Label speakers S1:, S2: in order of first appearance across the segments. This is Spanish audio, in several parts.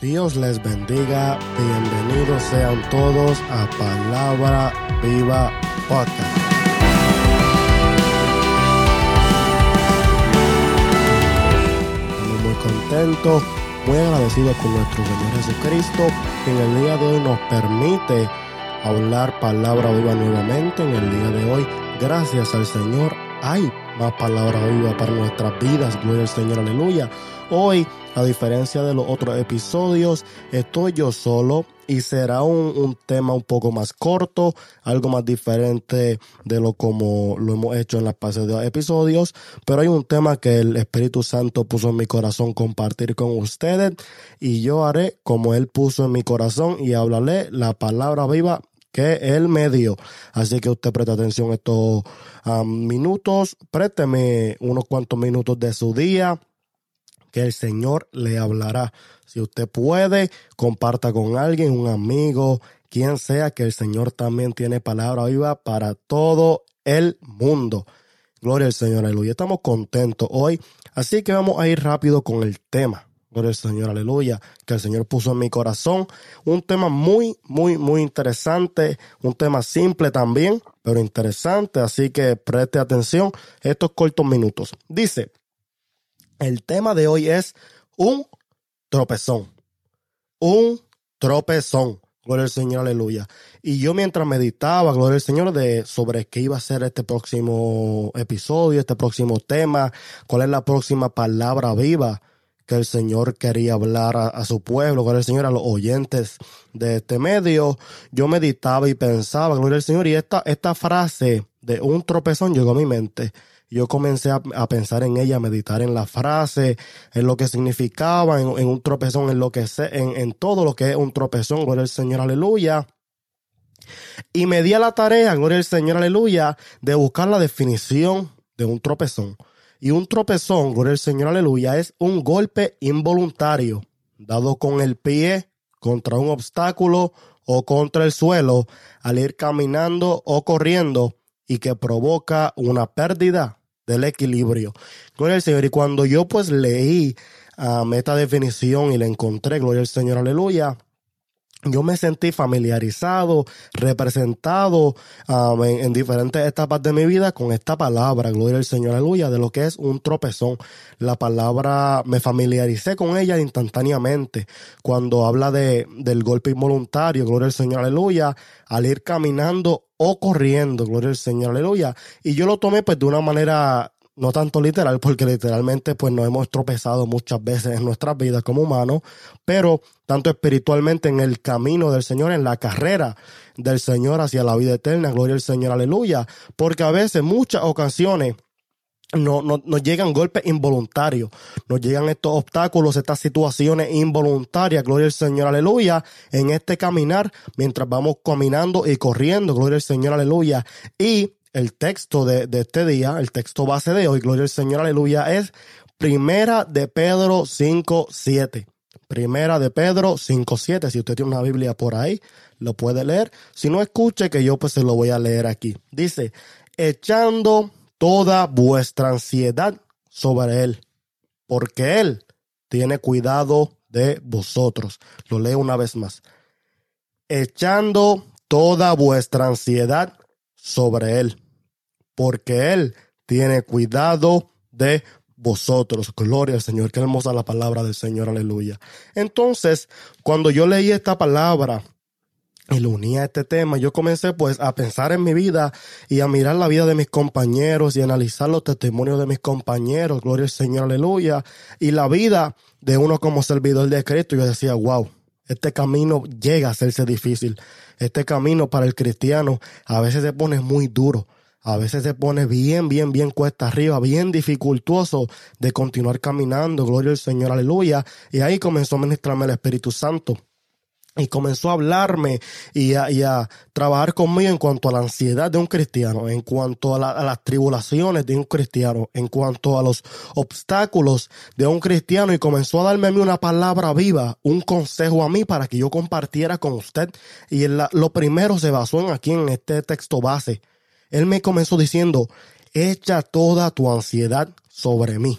S1: Dios les bendiga, bienvenidos sean todos a Palabra Viva Podcast. Estamos muy contentos, muy agradecidos con nuestro Señor Jesucristo, que en el día de hoy nos permite hablar palabra viva nuevamente. En el día de hoy, gracias al Señor, hay más palabra viva para nuestras vidas. Gloria al Señor, aleluya. Hoy, a diferencia de los otros episodios, estoy yo solo y será un, tema un poco más corto, algo más diferente de lo como lo hemos hecho en las pasados episodios, pero hay un tema que el Espíritu Santo puso en mi corazón compartir con ustedes y yo haré como Él puso en mi corazón y hablaré la palabra viva que Él me dio. Así que usted preste atención estos um, minutos, présteme unos cuantos minutos de su día que el Señor le hablará. Si usted puede, comparta con alguien, un amigo, quien sea, que el Señor también tiene palabra viva para todo el mundo. Gloria al Señor, aleluya. Estamos contentos hoy, así que vamos a ir rápido con el tema. Gloria al Señor, aleluya, que el Señor puso en mi corazón. Un tema muy, muy, muy interesante, un tema simple también, pero interesante, así que preste atención estos cortos minutos. Dice, el tema de hoy es un tropezón. Un tropezón. Gloria al Señor, aleluya. Y yo mientras meditaba, gloria al Señor, de sobre qué iba a ser este próximo episodio, este próximo tema, cuál es la próxima palabra viva que el Señor quería hablar a, a su pueblo, gloria al Señor, a los oyentes de este medio, yo meditaba y pensaba, gloria al Señor, y esta, esta frase de un tropezón llegó a mi mente yo comencé a, pensar en ella, a meditar en la frase, en lo que significaba, en, en un tropezón, en lo que sé, en, en, todo lo que es un tropezón, gloria al Señor, aleluya. Y me di a la tarea, gloria al Señor, aleluya, de buscar la definición de un tropezón. Y un tropezón, gloria al Señor, aleluya, es un golpe involuntario, dado con el pie contra un obstáculo o contra el suelo, al ir caminando o corriendo y que provoca una pérdida del equilibrio. Gloria al Señor. Y cuando yo pues leí um, esta definición y la encontré, gloria al Señor, aleluya, yo me sentí familiarizado, representado um, en, en, diferentes etapas de mi vida con esta palabra, gloria al Señor, aleluya, de lo que es un tropezón. La palabra, me familiaricé con ella instantáneamente. Cuando habla de, del golpe involuntario, gloria al Señor, aleluya, al ir caminando o corriendo, gloria al Señor, aleluya. Y yo lo tomé pues de una manera no tanto literal, porque literalmente pues nos hemos tropezado muchas veces en nuestras vidas como humanos, pero tanto espiritualmente en el camino del Señor, en la carrera del Señor hacia la vida eterna, gloria al Señor, aleluya, porque a veces, muchas ocasiones, no, no, nos llegan golpes involuntarios, nos llegan estos obstáculos, estas situaciones involuntarias, gloria al Señor, aleluya, en este caminar, mientras vamos caminando y corriendo, gloria al Señor, aleluya, y el texto de, de, este día, el texto base de hoy, gloria al Señor, aleluya, es Primera de Pedro 5, 7. Primera de Pedro 5, 7. Si usted tiene una Biblia por ahí, lo puede leer. Si no, escuche que yo pues se lo voy a leer aquí. Dice, echando toda vuestra ansiedad sobre Él, porque Él tiene cuidado de vosotros. Lo leo una vez más. Echando toda vuestra ansiedad sobre Él, porque Él tiene cuidado de vosotros. Gloria al Señor. Qué hermosa la palabra del Señor. Aleluya. Entonces, cuando yo leí esta palabra, y lo unía a este tema, yo comencé pues a pensar en mi vida y a mirar la vida de mis compañeros y analizar los testimonios de mis compañeros, gloria al Señor, aleluya, y la vida de uno como servidor de Cristo. Yo decía, wow, este camino llega a hacerse difícil. Este camino para el cristiano a veces se pone muy duro. A veces se pone bien, bien, bien cuesta arriba, bien dificultoso de continuar caminando. Gloria al Señor, aleluya. Y ahí comenzó a ministrarme el Espíritu Santo y comenzó a hablarme y a, trabajar conmigo en cuanto a la ansiedad de un cristiano, en cuanto a, las tribulaciones de un cristiano, en cuanto a los obstáculos de un cristiano y comenzó a darme a mí una palabra viva, un consejo a mí para que yo compartiera con usted. Y la, lo primero se basó en aquí en este texto base. Él me comenzó diciendo, echa toda tu ansiedad sobre mí,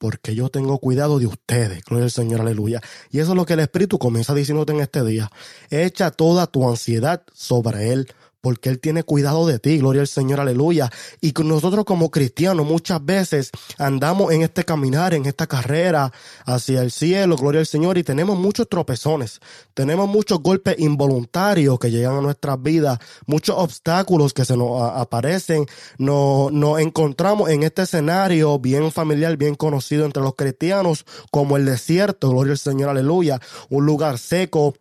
S1: porque yo tengo cuidado de ustedes. Gloria al Señor, aleluya. Y eso es lo que el Espíritu comienza diciéndote en este día. Echa toda tu ansiedad sobre Él, porque Él tiene cuidado de ti, gloria al Señor, aleluya. Y nosotros como cristianos muchas veces andamos en este caminar, en esta carrera hacia el cielo, gloria al Señor, y tenemos muchos tropezones, tenemos muchos golpes involuntarios que llegan a nuestras vidas, muchos obstáculos que se nos aparecen, nos, nos encontramos en este escenario bien familiar, bien conocido entre los cristianos, como el desierto, gloria al Señor, aleluya, un lugar seco,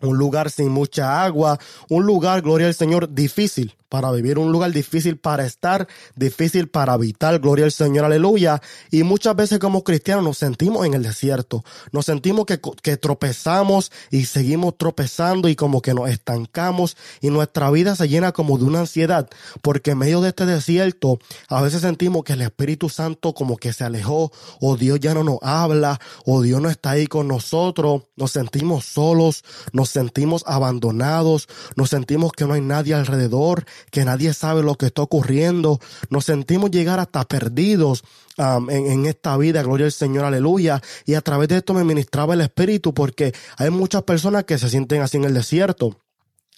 S1: un lugar sin mucha agua, un lugar, gloria al Señor, difícil para vivir, un lugar difícil para estar, difícil para habitar, gloria al Señor, aleluya. Y muchas veces como cristianos nos sentimos en el desierto, nos sentimos que, que tropezamos y seguimos tropezando y como que nos estancamos y nuestra vida se llena como de una ansiedad, porque en medio de este desierto a veces sentimos que el Espíritu Santo como que se alejó, o Dios ya no nos habla, o Dios no está ahí con nosotros, nos sentimos solos, nos sentimos abandonados, nos sentimos que no hay nadie alrededor, que nadie sabe lo que está ocurriendo. Nos sentimos llegar hasta perdidos um, en, en, esta vida, gloria al Señor, aleluya. Y a través de esto me ministraba el Espíritu porque hay muchas personas que se sienten así en el desierto.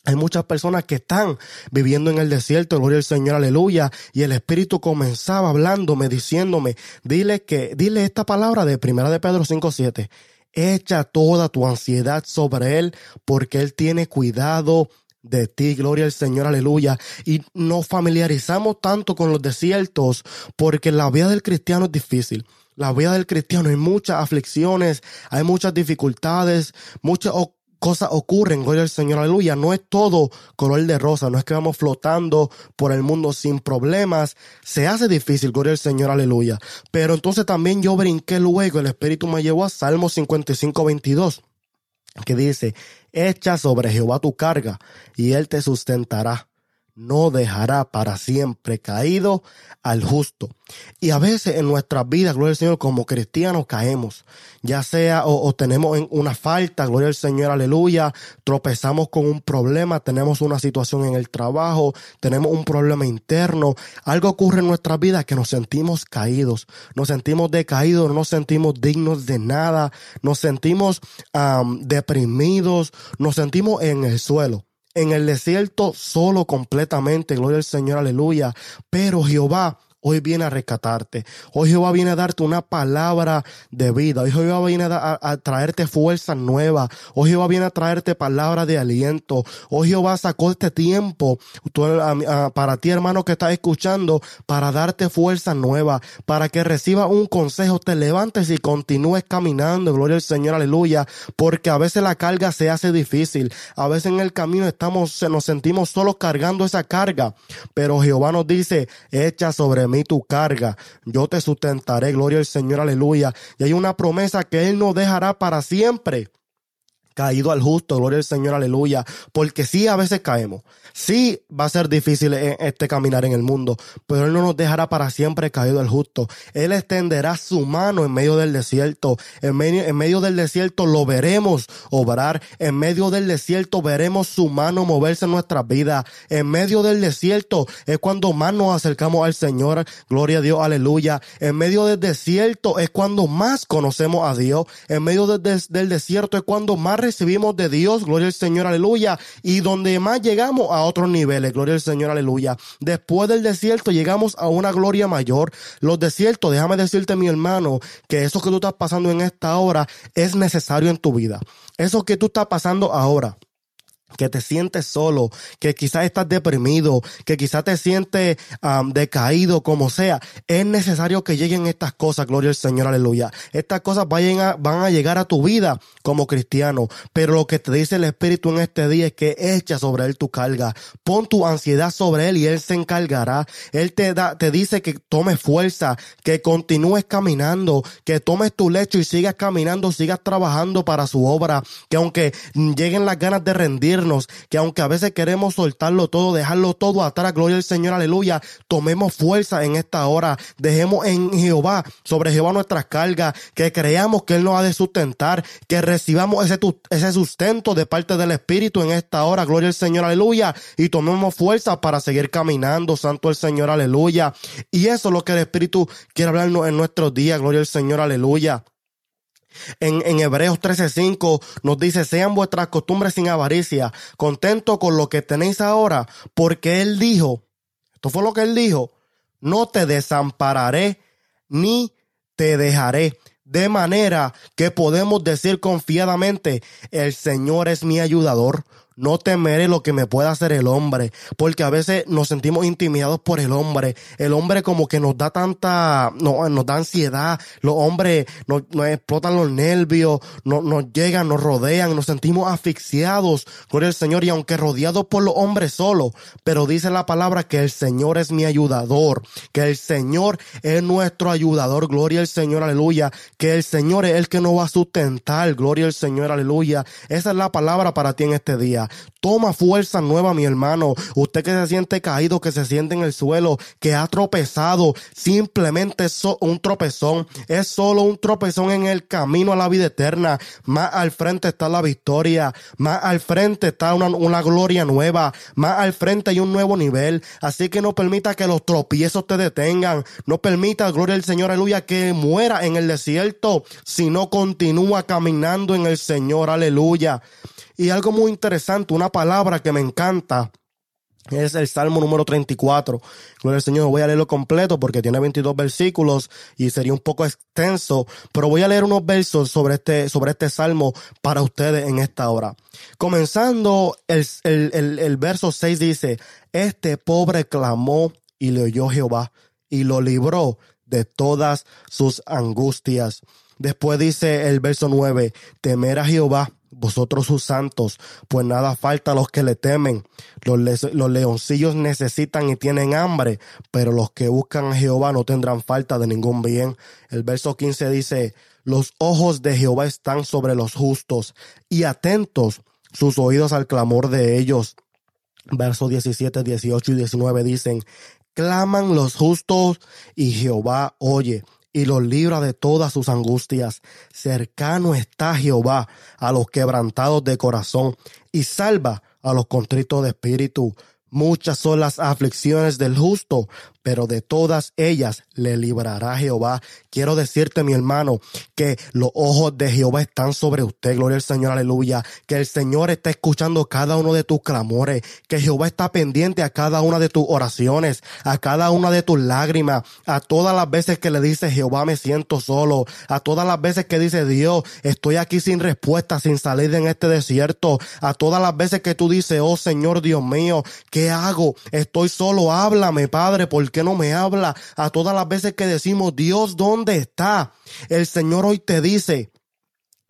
S1: Hay muchas personas que están viviendo en el desierto, gloria al Señor, aleluya. Y el Espíritu comenzaba hablándome, diciéndome, dile que, dile esta palabra de Primera de Pedro 5.7. Echa toda tu ansiedad sobre Él, porque Él tiene cuidado de ti, gloria al Señor, aleluya. Y nos familiarizamos tanto con los desiertos porque la vida del cristiano es difícil. La vida del cristiano hay muchas aflicciones, hay muchas dificultades, muchas cosas ocurren, gloria al Señor, aleluya. No es todo color de rosa, no es que vamos flotando por el mundo sin problemas. Se hace difícil, gloria al Señor, aleluya. Pero entonces también yo brinqué luego, el Espíritu me llevó a Salmo 55, 22 que dice, echa sobre Jehová tu carga y él te sustentará no dejará para siempre caído al justo. Y a veces en nuestras vidas, gloria al Señor, como cristianos caemos, ya sea o, tenemos una falta, gloria al Señor, aleluya, tropezamos con un problema, tenemos una situación en el trabajo, tenemos un problema interno, algo ocurre en nuestras vidas que nos sentimos caídos, nos sentimos decaídos, no nos sentimos dignos de nada, nos sentimos deprimidos, nos sentimos en el suelo en el desierto solo completamente, gloria al Señor, aleluya. Pero Jehová hoy viene a rescatarte. Hoy Jehová viene a darte una palabra de vida. Hoy Jehová viene a, traerte fuerza nueva. Hoy Jehová viene a traerte palabra de aliento. Hoy Jehová sacó este tiempo para ti, hermano, que estás escuchando, para darte fuerza nueva, para que recibas un consejo, te levantes y continúes caminando. Gloria al Señor, aleluya. Porque a veces la carga se hace difícil. A veces en el camino estamos, nos sentimos solos cargando esa carga. Pero Jehová nos dice, echa sobre mí tu carga, yo te sustentaré, gloria al Señor, aleluya. Y hay una promesa que Él no dejará para siempre caído al justo, gloria al Señor, aleluya, porque sí a veces caemos, sí va a ser difícil este caminar en el mundo, pero Él no nos dejará para siempre caído al justo, Él extenderá su mano en medio del desierto, en medio, del desierto lo veremos obrar, en medio del desierto veremos su mano moverse en nuestra vida, en medio del desierto es cuando más nos acercamos al Señor, gloria a Dios, aleluya, en medio del desierto es cuando más conocemos a Dios, en medio del desierto es cuando más recibimos de Dios, gloria al Señor, aleluya, y donde más llegamos a otros niveles, gloria al Señor, aleluya. Después del desierto llegamos a una gloria mayor. Los desiertos, déjame decirte mi hermano, que eso que tú estás pasando en esta hora es necesario en tu vida. Eso que tú estás pasando ahora que te sientes solo, que quizás estás deprimido, que quizás te sientes decaído, como sea, es necesario que lleguen estas cosas, gloria al Señor, aleluya. Estas cosas vayan a, van a llegar a tu vida como cristiano, pero lo que te dice el Espíritu en este día es que echa sobre él tu carga, pon tu ansiedad sobre él y él se encargará. Él te da, te dice que tomes fuerza, que continúes caminando, que tomes tu lecho y sigas caminando, sigas trabajando para su obra, que aunque lleguen las ganas de rendir que aunque a veces queremos soltarlo todo, dejarlo todo atrás, gloria al Señor, aleluya, tomemos fuerza en esta hora, dejemos en Jehová, sobre Jehová nuestras cargas, que creamos que Él nos ha de sustentar, que recibamos ese, ese sustento de parte del Espíritu en esta hora, gloria al Señor, aleluya, y tomemos fuerza para seguir caminando, santo el Señor, aleluya. Y eso es lo que el Espíritu quiere hablarnos en nuestros días, gloria al Señor, aleluya. En, Hebreos 13:5 nos dice, sean vuestras costumbres sin avaricia, contento con lo que tenéis ahora, porque Él dijo, esto fue lo que Él dijo, no te desampararé ni te dejaré. De manera que podemos decir confiadamente, el Señor es mi ayudador, no temeré lo que me pueda hacer el hombre, porque a veces nos sentimos intimidados por el hombre. El hombre como que nos da tanta, no, nos da ansiedad, los hombres nos, explotan los nervios, no, nos llegan, nos rodean, nos sentimos asfixiados con el Señor y aunque rodeados por los hombres solo, pero dice la palabra que el Señor es mi ayudador, que el Señor es nuestro ayudador, gloria al Señor, aleluya, que el Señor es el que nos va a sustentar, gloria al Señor, aleluya. Esa es la palabra para ti en este día. Toma fuerza nueva, mi hermano. Usted que se siente caído, que se siente en el suelo, que ha tropezado, simplemente es un tropezón. Es solo un tropezón en el camino a la vida eterna. Más al frente está la victoria. Más al frente está una, una gloria nueva. Más al frente hay un nuevo nivel. Así que no permita que los tropiezos te detengan. No permita, gloria al Señor, aleluya, que muera en el desierto, sino continúa caminando en el Señor, aleluya. Y algo muy interesante, una palabra que me encanta, es el Salmo número 34. Gloria al Señor, voy a leerlo completo porque tiene 22 versículos y sería un poco extenso, pero voy a leer unos versos sobre este, sobre este Salmo para ustedes en esta hora. Comenzando, el, el, el verso 6 dice, este pobre clamó y le oyó Jehová y lo libró de todas sus angustias. Después dice el verso 9, temer a Jehová vosotros sus santos, pues nada falta a los que le temen. Los, los, leoncillos necesitan y tienen hambre, pero los que buscan a Jehová no tendrán falta de ningún bien. El verso 15 dice, los ojos de Jehová están sobre los justos y atentos sus oídos al clamor de ellos. Versos 17, 18 y 19 dicen, claman los justos y Jehová oye y los libra de todas sus angustias. Cercano está Jehová a los quebrantados de corazón y salva a los contritos de espíritu. Muchas son las aflicciones del justo, pero de todas ellas le librará Jehová. Quiero decirte, mi hermano, que los ojos de Jehová están sobre usted, gloria al Señor, aleluya, que el Señor está escuchando cada uno de tus clamores, que Jehová está pendiente a cada una de tus oraciones, a cada una de tus lágrimas, a todas las veces que le dice Jehová me siento solo, a todas las veces que dice Dios estoy aquí sin respuesta, sin salir de este desierto, a todas las veces que tú dices, oh Señor Dios mío, ¿qué hago? Estoy solo, háblame, Padre, por ¿Por no me habla? A todas las veces que decimos, Dios, ¿dónde está? El Señor hoy te dice,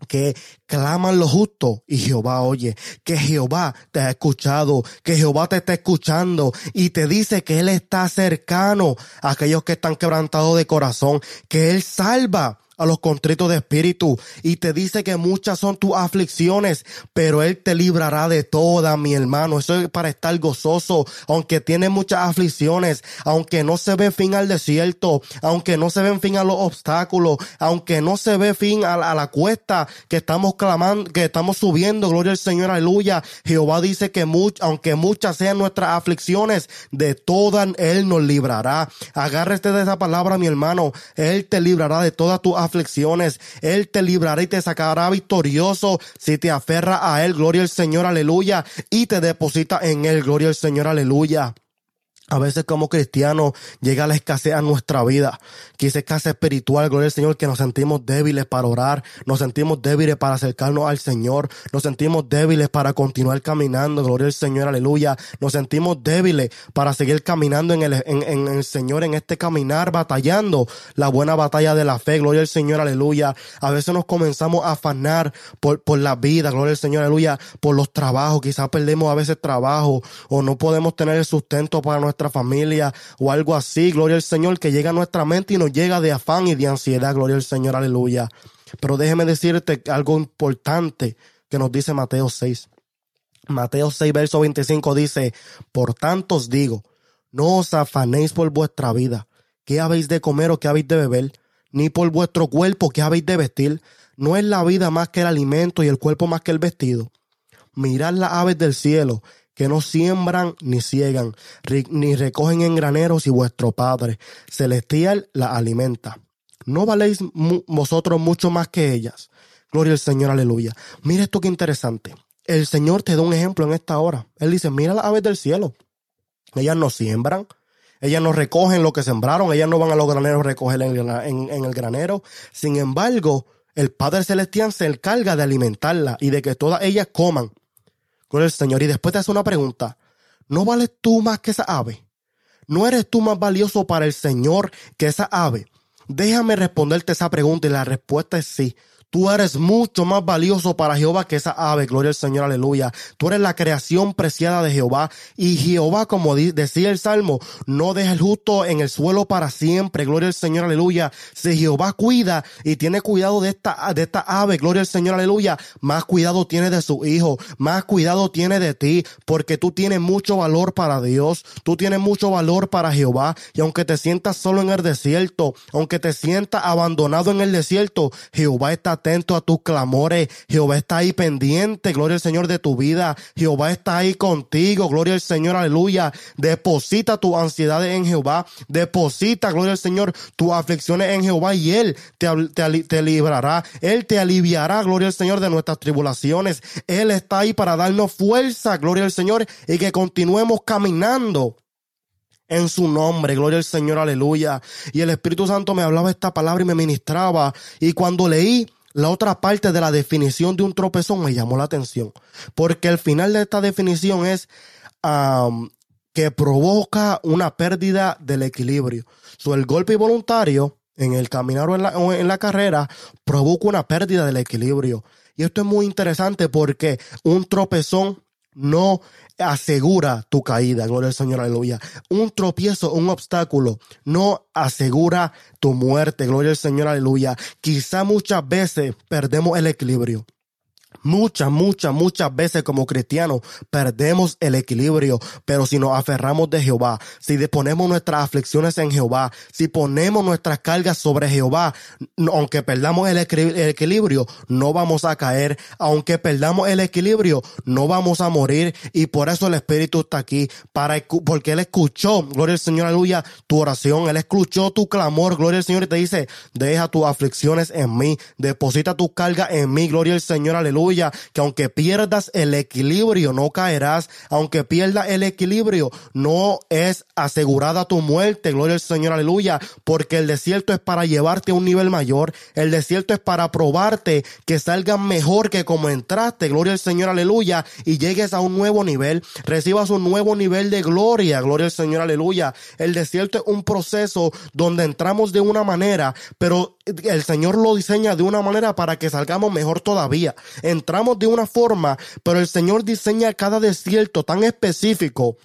S1: que claman los justos y Jehová oye, que Jehová te ha escuchado, que Jehová te está escuchando y te dice que Él está cercano a aquellos que están quebrantados de corazón, que Él salva a los contritos de espíritu y te dice que muchas son tus aflicciones, pero Él te librará de todas, mi hermano. Eso es para estar gozoso, aunque tiene muchas aflicciones, aunque no se ve fin al desierto, aunque no se ve fin a los obstáculos, aunque no se ve fin a, la cuesta que estamos clamando, que estamos subiendo, gloria al Señor, aleluya. Jehová dice que aunque muchas sean nuestras aflicciones, de todas Él nos librará. Agárrate de esa palabra, mi hermano. Él te librará de todas tus aflicciones aflicciones. Él te librará y te sacará victorioso si te aferra a Él. Gloria al Señor, aleluya. Y te deposita en Él. Gloria al Señor, aleluya. A veces como cristianos llega la escasez a nuestra vida, que es escasez espiritual, gloria al Señor, que nos sentimos débiles para orar, nos sentimos débiles para acercarnos al Señor, nos sentimos débiles para continuar caminando, gloria al Señor, aleluya, nos sentimos débiles para seguir caminando en el, en, el Señor, en este caminar, batallando la buena batalla de la fe, gloria al Señor, aleluya. A veces nos comenzamos a afanar por, por la vida, gloria al Señor, aleluya, por los trabajos, quizás perdemos a veces trabajo o no podemos tener el sustento para familia o algo así, gloria al Señor, que llega a nuestra mente y nos llega de afán y de ansiedad, gloria al Señor, aleluya. Pero déjeme decirte algo importante que nos dice Mateo 6. Mateo 6, verso 25 dice, Por tanto os digo, no os afanéis por vuestra vida, qué habéis de comer o qué habéis de beber, ni por vuestro cuerpo qué habéis de vestir. No es la vida más que el alimento y el cuerpo más que el vestido. Mirad las aves del cielo, que no siembran ni ciegan, ni recogen en graneros y vuestro Padre celestial la alimenta. ¿No valéis vosotros mucho más que ellas? Gloria al Señor, aleluya. Mira esto que interesante. El Señor te da un ejemplo en esta hora. Él dice, mira las aves del cielo. Ellas no siembran, ellas no recogen lo que sembraron, ellas no van a los graneros a recoger en, en el granero. Sin embargo, el Padre Celestial se encarga de alimentarla y de que todas ellas coman con el Señor. Y después te hace una pregunta. ¿No vales tú más que esa ave? ¿No eres tú más valioso para el Señor que esa ave? Déjame responderte esa pregunta y la respuesta es sí. Tú eres mucho más valioso para Jehová que esa ave, gloria al Señor, aleluya. Tú eres la creación preciada de Jehová. Y Jehová, como decía el Salmo, no deja el justo en el suelo para siempre, gloria al Señor, aleluya. Si Jehová cuida y tiene cuidado de esta, de esta ave, gloria al Señor, aleluya, más cuidado tiene de su hijo, más cuidado tiene de ti, porque tú tienes mucho valor para Dios, tú tienes mucho valor para Jehová. Y aunque te sientas solo en el desierto, aunque te sientas abandonado en el desierto, Jehová está atento a tus clamores. Jehová está ahí pendiente, gloria al Señor de tu vida. Jehová está ahí contigo, gloria al Señor, aleluya. Deposita tus ansiedades en Jehová. Deposita, gloria al Señor, tus aflicciones en Jehová y Él te, te, te librará. Él te aliviará, gloria al Señor, de nuestras tribulaciones. Él está ahí para darnos fuerza, gloria al Señor, y que continuemos caminando en su nombre. Gloria al Señor, aleluya. Y el Espíritu Santo me hablaba esta palabra y me ministraba. Y cuando leí la otra parte de la definición de un tropezón me llamó la atención, porque el final de esta definición es que provoca una pérdida del equilibrio. So, el golpe involuntario en el caminar o en la, en la carrera provoca una pérdida del equilibrio. Y esto es muy interesante porque un tropezón no asegura tu caída, gloria al Señor, aleluya. Un tropiezo, un obstáculo, no asegura tu muerte, gloria al Señor, aleluya. Quizá muchas veces perdemos el equilibrio. Muchas, muchas, muchas veces como cristianos perdemos el equilibrio, pero si nos aferramos de Jehová, si ponemos nuestras aflicciones en Jehová, si ponemos nuestras cargas sobre Jehová, aunque perdamos el, equilibrio, no vamos a caer, aunque perdamos el equilibrio, no vamos a morir. Y por eso el Espíritu está aquí, para, porque Él escuchó, gloria al Señor, aleluya, tu oración, Él escuchó tu clamor, gloria al Señor y te dice, deja tus aflicciones en mí, deposita tu carga en mí, gloria al Señor, aleluya que aunque pierdas el equilibrio, no caerás, aunque pierdas el equilibrio, no es asegurada tu muerte, gloria al Señor, aleluya, porque el desierto es para llevarte a un nivel mayor, el desierto es para probarte que salgas mejor que como entraste, gloria al Señor, aleluya, y llegues a un nuevo nivel, recibas un nuevo nivel de gloria, gloria al Señor, aleluya. El desierto es un proceso donde entramos de una manera, pero el Señor lo diseña de una manera para que salgamos mejor todavía entramos de una forma, pero el Señor diseña cada desierto tan específico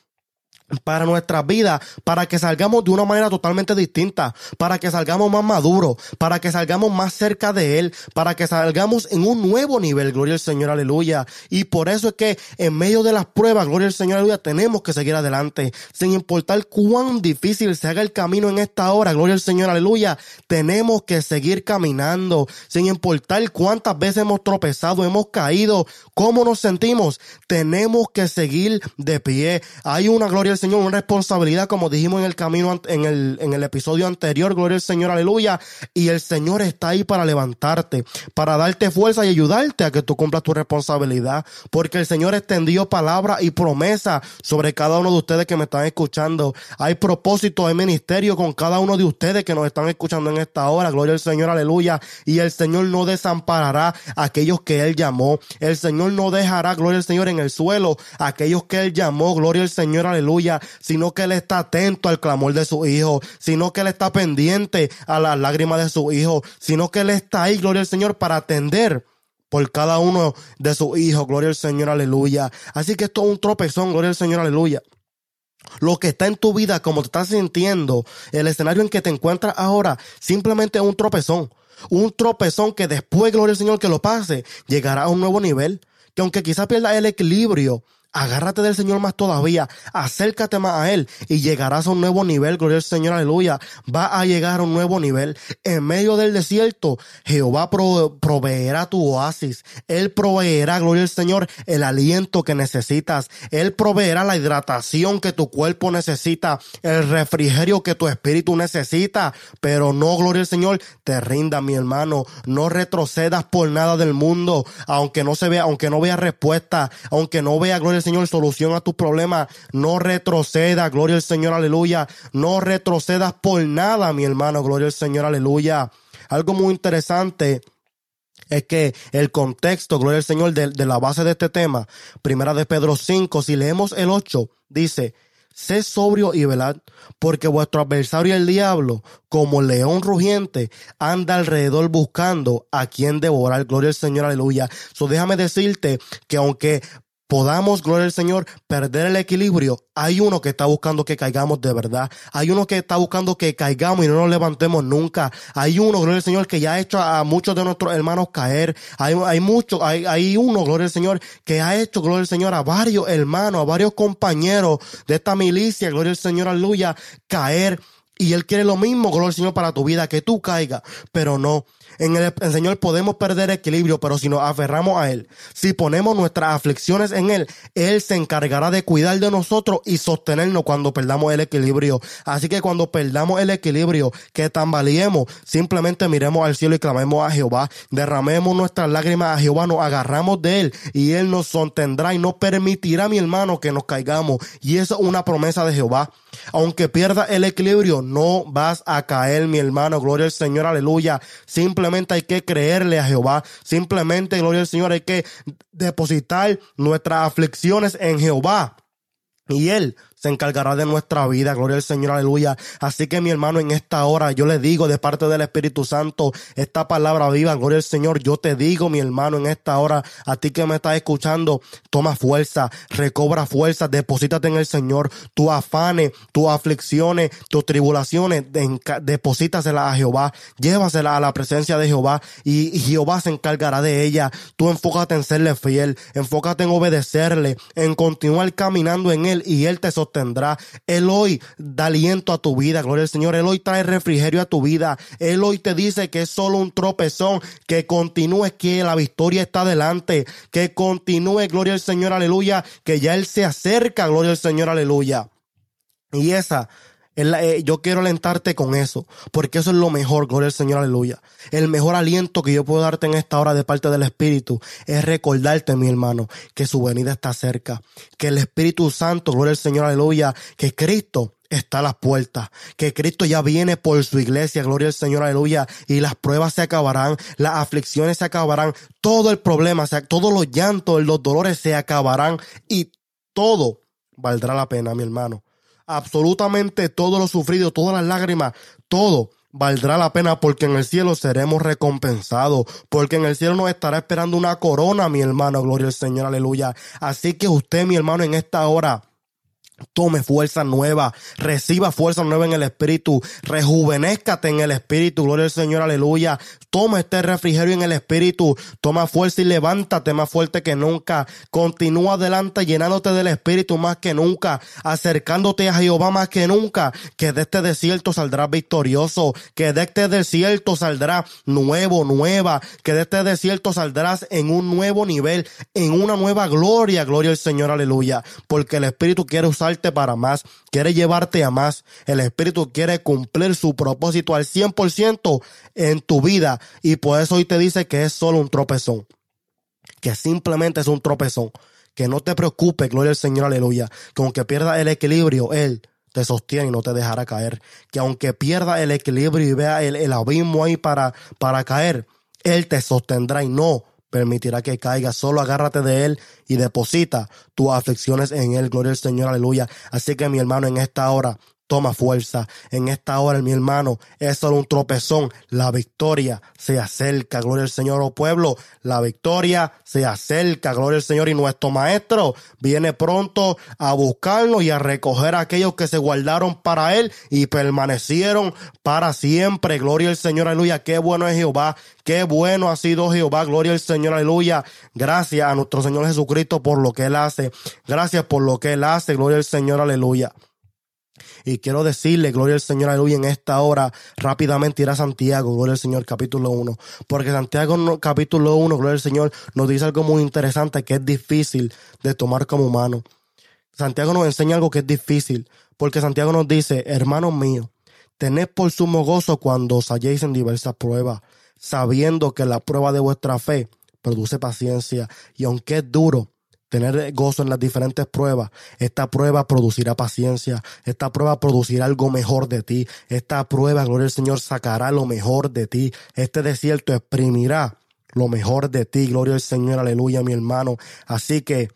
S1: para nuestra vida, para que salgamos de una manera totalmente distinta, para que salgamos más maduros, para que salgamos más cerca de Él, para que salgamos en un nuevo nivel, gloria al Señor, aleluya. Y por eso es que en medio de las pruebas, gloria al Señor, aleluya, tenemos que seguir adelante, sin importar cuán difícil se haga el camino en esta hora, gloria al Señor, aleluya, tenemos que seguir caminando, sin importar cuántas veces hemos tropezado, hemos caído, cómo nos sentimos, tenemos que seguir de pie. Hay una gloria Señor, una responsabilidad, como dijimos en el camino, en el, en el episodio anterior, gloria al Señor, aleluya. Y el Señor está ahí para levantarte, para darte fuerza y ayudarte a que tú cumplas tu responsabilidad, porque el Señor extendió palabra y promesa sobre cada uno de ustedes que me están escuchando. Hay propósito, hay ministerio con cada uno de ustedes que nos están escuchando en esta hora, gloria al Señor, aleluya. Y el Señor no desamparará a aquellos que Él llamó. El Señor no dejará, gloria al Señor, en el suelo aquellos que Él llamó, gloria al Señor, aleluya sino que Él está atento al clamor de su hijo, sino que Él está pendiente a las lágrimas de su hijo, sino que Él está ahí, gloria al Señor, para atender por cada uno de sus hijos, gloria al Señor, aleluya. Así que esto es un tropezón, gloria al Señor, aleluya. Lo que está en tu vida, como te estás sintiendo, el escenario en que te encuentras ahora, simplemente es un tropezón. Un tropezón que después, gloria al Señor, que lo pase, llegará a un nuevo nivel que aunque quizás pierda el equilibrio, Agárrate del Señor más todavía, acércate más a Él y llegarás a un nuevo nivel, gloria al Señor, aleluya. Va a llegar a un nuevo nivel. En medio del desierto, Jehová proveerá tu oasis. Él proveerá, gloria al Señor, el aliento que necesitas. Él proveerá la hidratación que tu cuerpo necesita, el refrigerio que tu espíritu necesita. Pero no, gloria al Señor, te rinda, mi hermano. No retrocedas por nada del mundo, aunque no se vea, aunque no vea respuesta, aunque no vea, gloria al Señor, solución a tus problemas. No retroceda, gloria al Señor, aleluya. No retrocedas por nada, mi hermano, gloria al Señor, aleluya. Algo muy interesante es que el contexto, gloria al Señor, de, de, la base de este tema, primera de Pedro 5, si leemos el 8, dice, sé sobrio y velad, porque vuestro adversario el diablo, como león rugiente, anda alrededor buscando a quien devorar. Gloria al Señor, aleluya. So déjame decirte que aunque podamos, gloria al Señor, perder el equilibrio, hay uno que está buscando que caigamos de verdad. Hay uno que está buscando que caigamos y no nos levantemos nunca. Hay uno, gloria al Señor, que ya ha hecho a muchos de nuestros hermanos caer. Hay, hay muchos, hay, hay uno, gloria al Señor, que ha hecho, gloria al Señor, a varios hermanos, a varios compañeros de esta milicia, gloria al Señor, aleluya, caer. Y Él quiere lo mismo, gloria al Señor, para tu vida, que tú caigas. Pero no, en el, Señor podemos perder equilibrio, pero si nos aferramos a Él, si ponemos nuestras aflicciones en Él, Él se encargará de cuidar de nosotros y sostenernos cuando perdamos el equilibrio. Así que cuando perdamos el equilibrio, que tambaleemos, simplemente miremos al cielo y clamemos a Jehová, derramemos nuestras lágrimas a Jehová, nos agarramos de Él y Él nos sostendrá y no permitirá, mi hermano, que nos caigamos. Y eso es una promesa de Jehová. Aunque pierda el equilibrio, no vas a caer, mi hermano. Gloria al Señor, aleluya. Simplemente Simplemente hay que creerle a Jehová. Simplemente, gloria al Señor, hay que depositar nuestras aflicciones en Jehová. Y Él se encargará de nuestra vida. Gloria al Señor, aleluya. Así que mi hermano, en esta hora yo le digo de parte del Espíritu Santo esta palabra viva. Gloria al Señor. Yo te digo, mi hermano, en esta hora, a ti que me estás escuchando, toma fuerza, recobra fuerza, deposítate en el Señor. Tus afanes, tus aflicciones, tus tribulaciones, deposítaselas a Jehová. Llévaselas a la presencia de Jehová y Jehová se encargará de ella. Tú enfócate en serle fiel, enfócate en obedecerle, en continuar caminando en Él y Él te sostiene tendrá. Él hoy da aliento a tu vida, gloria al Señor. Él hoy trae refrigerio a tu vida. Él hoy te dice que es solo un tropezón, que continúes, que la victoria está delante, que continúe, gloria al Señor, aleluya, que ya Él se acerca, gloria al Señor, aleluya. Y esa yo quiero alentarte con eso, porque eso es lo mejor, gloria al Señor, aleluya. El mejor aliento que yo puedo darte en esta hora de parte del Espíritu es recordarte, mi hermano, que su venida está cerca, que el Espíritu Santo, gloria al Señor, aleluya, que Cristo está a las puertas, que Cristo ya viene por su iglesia, gloria al Señor, aleluya, y las pruebas se acabarán, las aflicciones se acabarán, todo el problema, todos los llantos, los dolores se acabarán y todo valdrá la pena, mi hermano absolutamente todo lo sufrido, todas las lágrimas, todo valdrá la pena porque en el cielo seremos recompensados, porque en el cielo nos estará esperando una corona, mi hermano, gloria al Señor, aleluya. Así que usted, mi hermano, en esta hora, Tome fuerza nueva, reciba fuerza nueva en el espíritu, rejuvenezcate en el espíritu, gloria al Señor, aleluya. Toma este refrigerio en el espíritu, toma fuerza y levántate más fuerte que nunca. Continúa adelante llenándote del espíritu más que nunca, acercándote a Jehová más que nunca, que de este desierto saldrás victorioso, que de este desierto saldrá nuevo, nueva, que de este desierto saldrás en un nuevo nivel, en una nueva gloria, gloria al Señor, aleluya, porque el espíritu quiere usar para más, quiere llevarte a más. El Espíritu quiere cumplir su propósito al 100% en tu vida y por eso hoy te dice que es solo un tropezón, que simplemente es un tropezón. Que no te preocupes, gloria al Señor, aleluya. Que aunque pierda el equilibrio, Él te sostiene y no te dejará caer. Que aunque pierda el equilibrio y vea el, el abismo ahí para, para caer, Él te sostendrá y no permitirá que caiga. Solo agárrate de Él y deposita tus aflicciones en Él. Gloria al Señor, aleluya. Así que mi hermano, en esta hora, toma fuerza. En esta hora, mi hermano, es solo un tropezón. La victoria se acerca. Gloria al Señor, oh pueblo. La victoria se acerca. Gloria al Señor. Y nuestro Maestro viene pronto a buscarnos y a recoger a aquellos que se guardaron para Él y permanecieron para siempre. Gloria al Señor, aleluya. Qué bueno es Jehová. Qué bueno ha sido Jehová. Gloria al Señor, aleluya. Gracias a nuestro Señor Jesucristo por lo que Él hace. Gracias por lo que Él hace. Gloria al Señor, aleluya. Y quiero decirle, gloria al Señor, aleluya, en esta hora, rápidamente ir a Santiago, gloria al Señor, capítulo 1. Porque Santiago, capítulo 1, gloria al Señor, nos dice algo muy interesante que es difícil de tomar como humano. Santiago nos enseña algo que es difícil, porque Santiago nos dice, hermanos míos, tened por sumo gozo cuando os halléis en diversas pruebas, sabiendo que la prueba de vuestra fe produce paciencia, y aunque es duro, tener gozo en las diferentes pruebas. Esta prueba producirá paciencia. Esta prueba producirá algo mejor de ti. Esta prueba, gloria al Señor, sacará lo mejor de ti. Este desierto exprimirá lo mejor de ti. Gloria al Señor, aleluya, mi hermano. Así que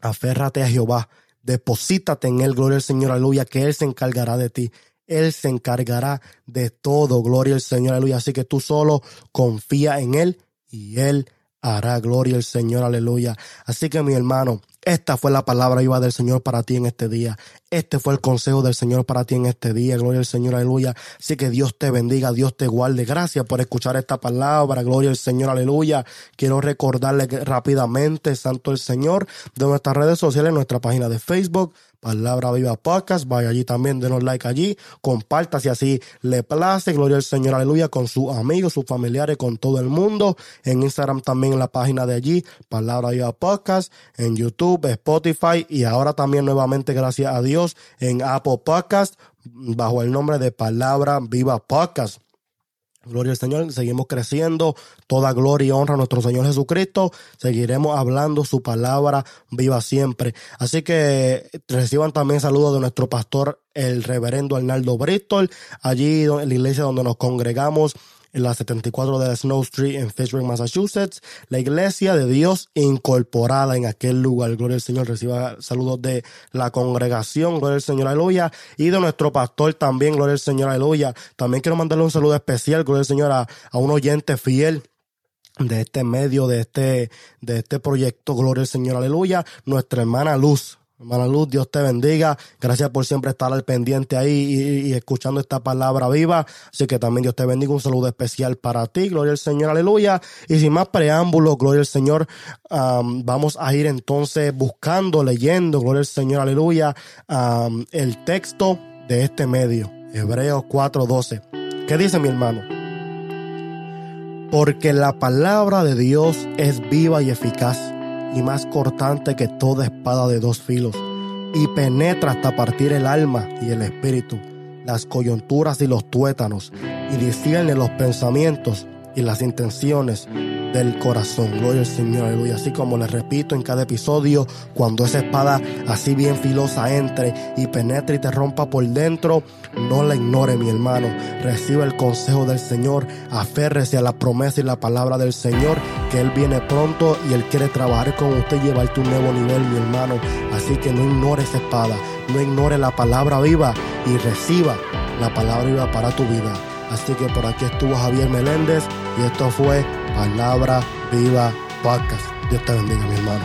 S1: aférrate a Jehová. Deposítate en Él, gloria al Señor, aleluya, que Él se encargará de ti. Él se encargará de todo, gloria al Señor, aleluya. Así que tú solo confía en Él y Él hará gloria al Señor, aleluya. Así que mi hermano, esta fue la palabra viva del Señor para ti en este día. Este fue el consejo del Señor para ti en este día. Gloria al Señor, aleluya. Así que Dios te bendiga, Dios te guarde. Gracias por escuchar esta palabra. Gloria al Señor, aleluya. Quiero recordarle rápidamente, Santo el Señor, de nuestras redes sociales, nuestra página de Facebook, Palabra Viva Podcast. Vaya allí también, denos like allí. Comparta si así le place. Gloria al Señor, aleluya, con sus amigos, sus familiares, con todo el mundo. En Instagram también en la página de allí, Palabra Viva Podcast. En YouTube, Spotify y ahora también nuevamente, gracias a Dios, en Apple Podcast bajo el nombre de Palabra Viva Podcast. Gloria al Señor, seguimos creciendo. Toda gloria y honra a nuestro Señor Jesucristo. Seguiremos hablando su palabra viva siempre. Así que reciban también saludos de nuestro pastor, el reverendo Arnaldo Bristol, allí en la iglesia donde nos congregamos en la 74 de Snow Street en Fitchburg, Massachusetts, la iglesia de Dios incorporada en aquel lugar. Gloria al Señor, reciba saludos de la congregación, gloria al Señor, aleluya, y de nuestro pastor también, gloria al Señor, aleluya. También quiero mandarle un saludo especial, gloria al Señor, a, a un oyente fiel de este medio, de este, de este proyecto, gloria al Señor, aleluya, nuestra hermana Luz. Hermana Luz, Dios te bendiga. Gracias por siempre estar al pendiente ahí y, escuchando esta palabra viva. Así que también Dios te bendiga. Un saludo especial para ti. Gloria al Señor, aleluya. Y sin más preámbulos, gloria al Señor, vamos a ir entonces buscando, leyendo, gloria al Señor, aleluya, el texto de este medio. Hebreos 4:12. ¿Qué dice mi hermano? Porque la palabra de Dios es viva y eficaz y más cortante que toda espada de dos filos, y penetra hasta partir el alma y el espíritu, las coyunturas y los tuétanos, y discierne los pensamientos y las intenciones del corazón. Gloria al Señor, aleluya. Así como les repito en cada episodio, cuando esa espada así bien filosa entre y penetre y te rompa por dentro, no la ignore, mi hermano. Reciba el consejo del Señor, aférrese a la promesa y la palabra del Señor, que Él viene pronto y Él quiere trabajar con usted y llevarte un nuevo nivel, mi hermano. Así que no ignore esa espada, no ignore la palabra viva y reciba la palabra viva para tu vida. Así que por aquí estuvo Javier Meléndez y esto fue Palabra Viva Podcast. Dios te bendiga, mi hermano.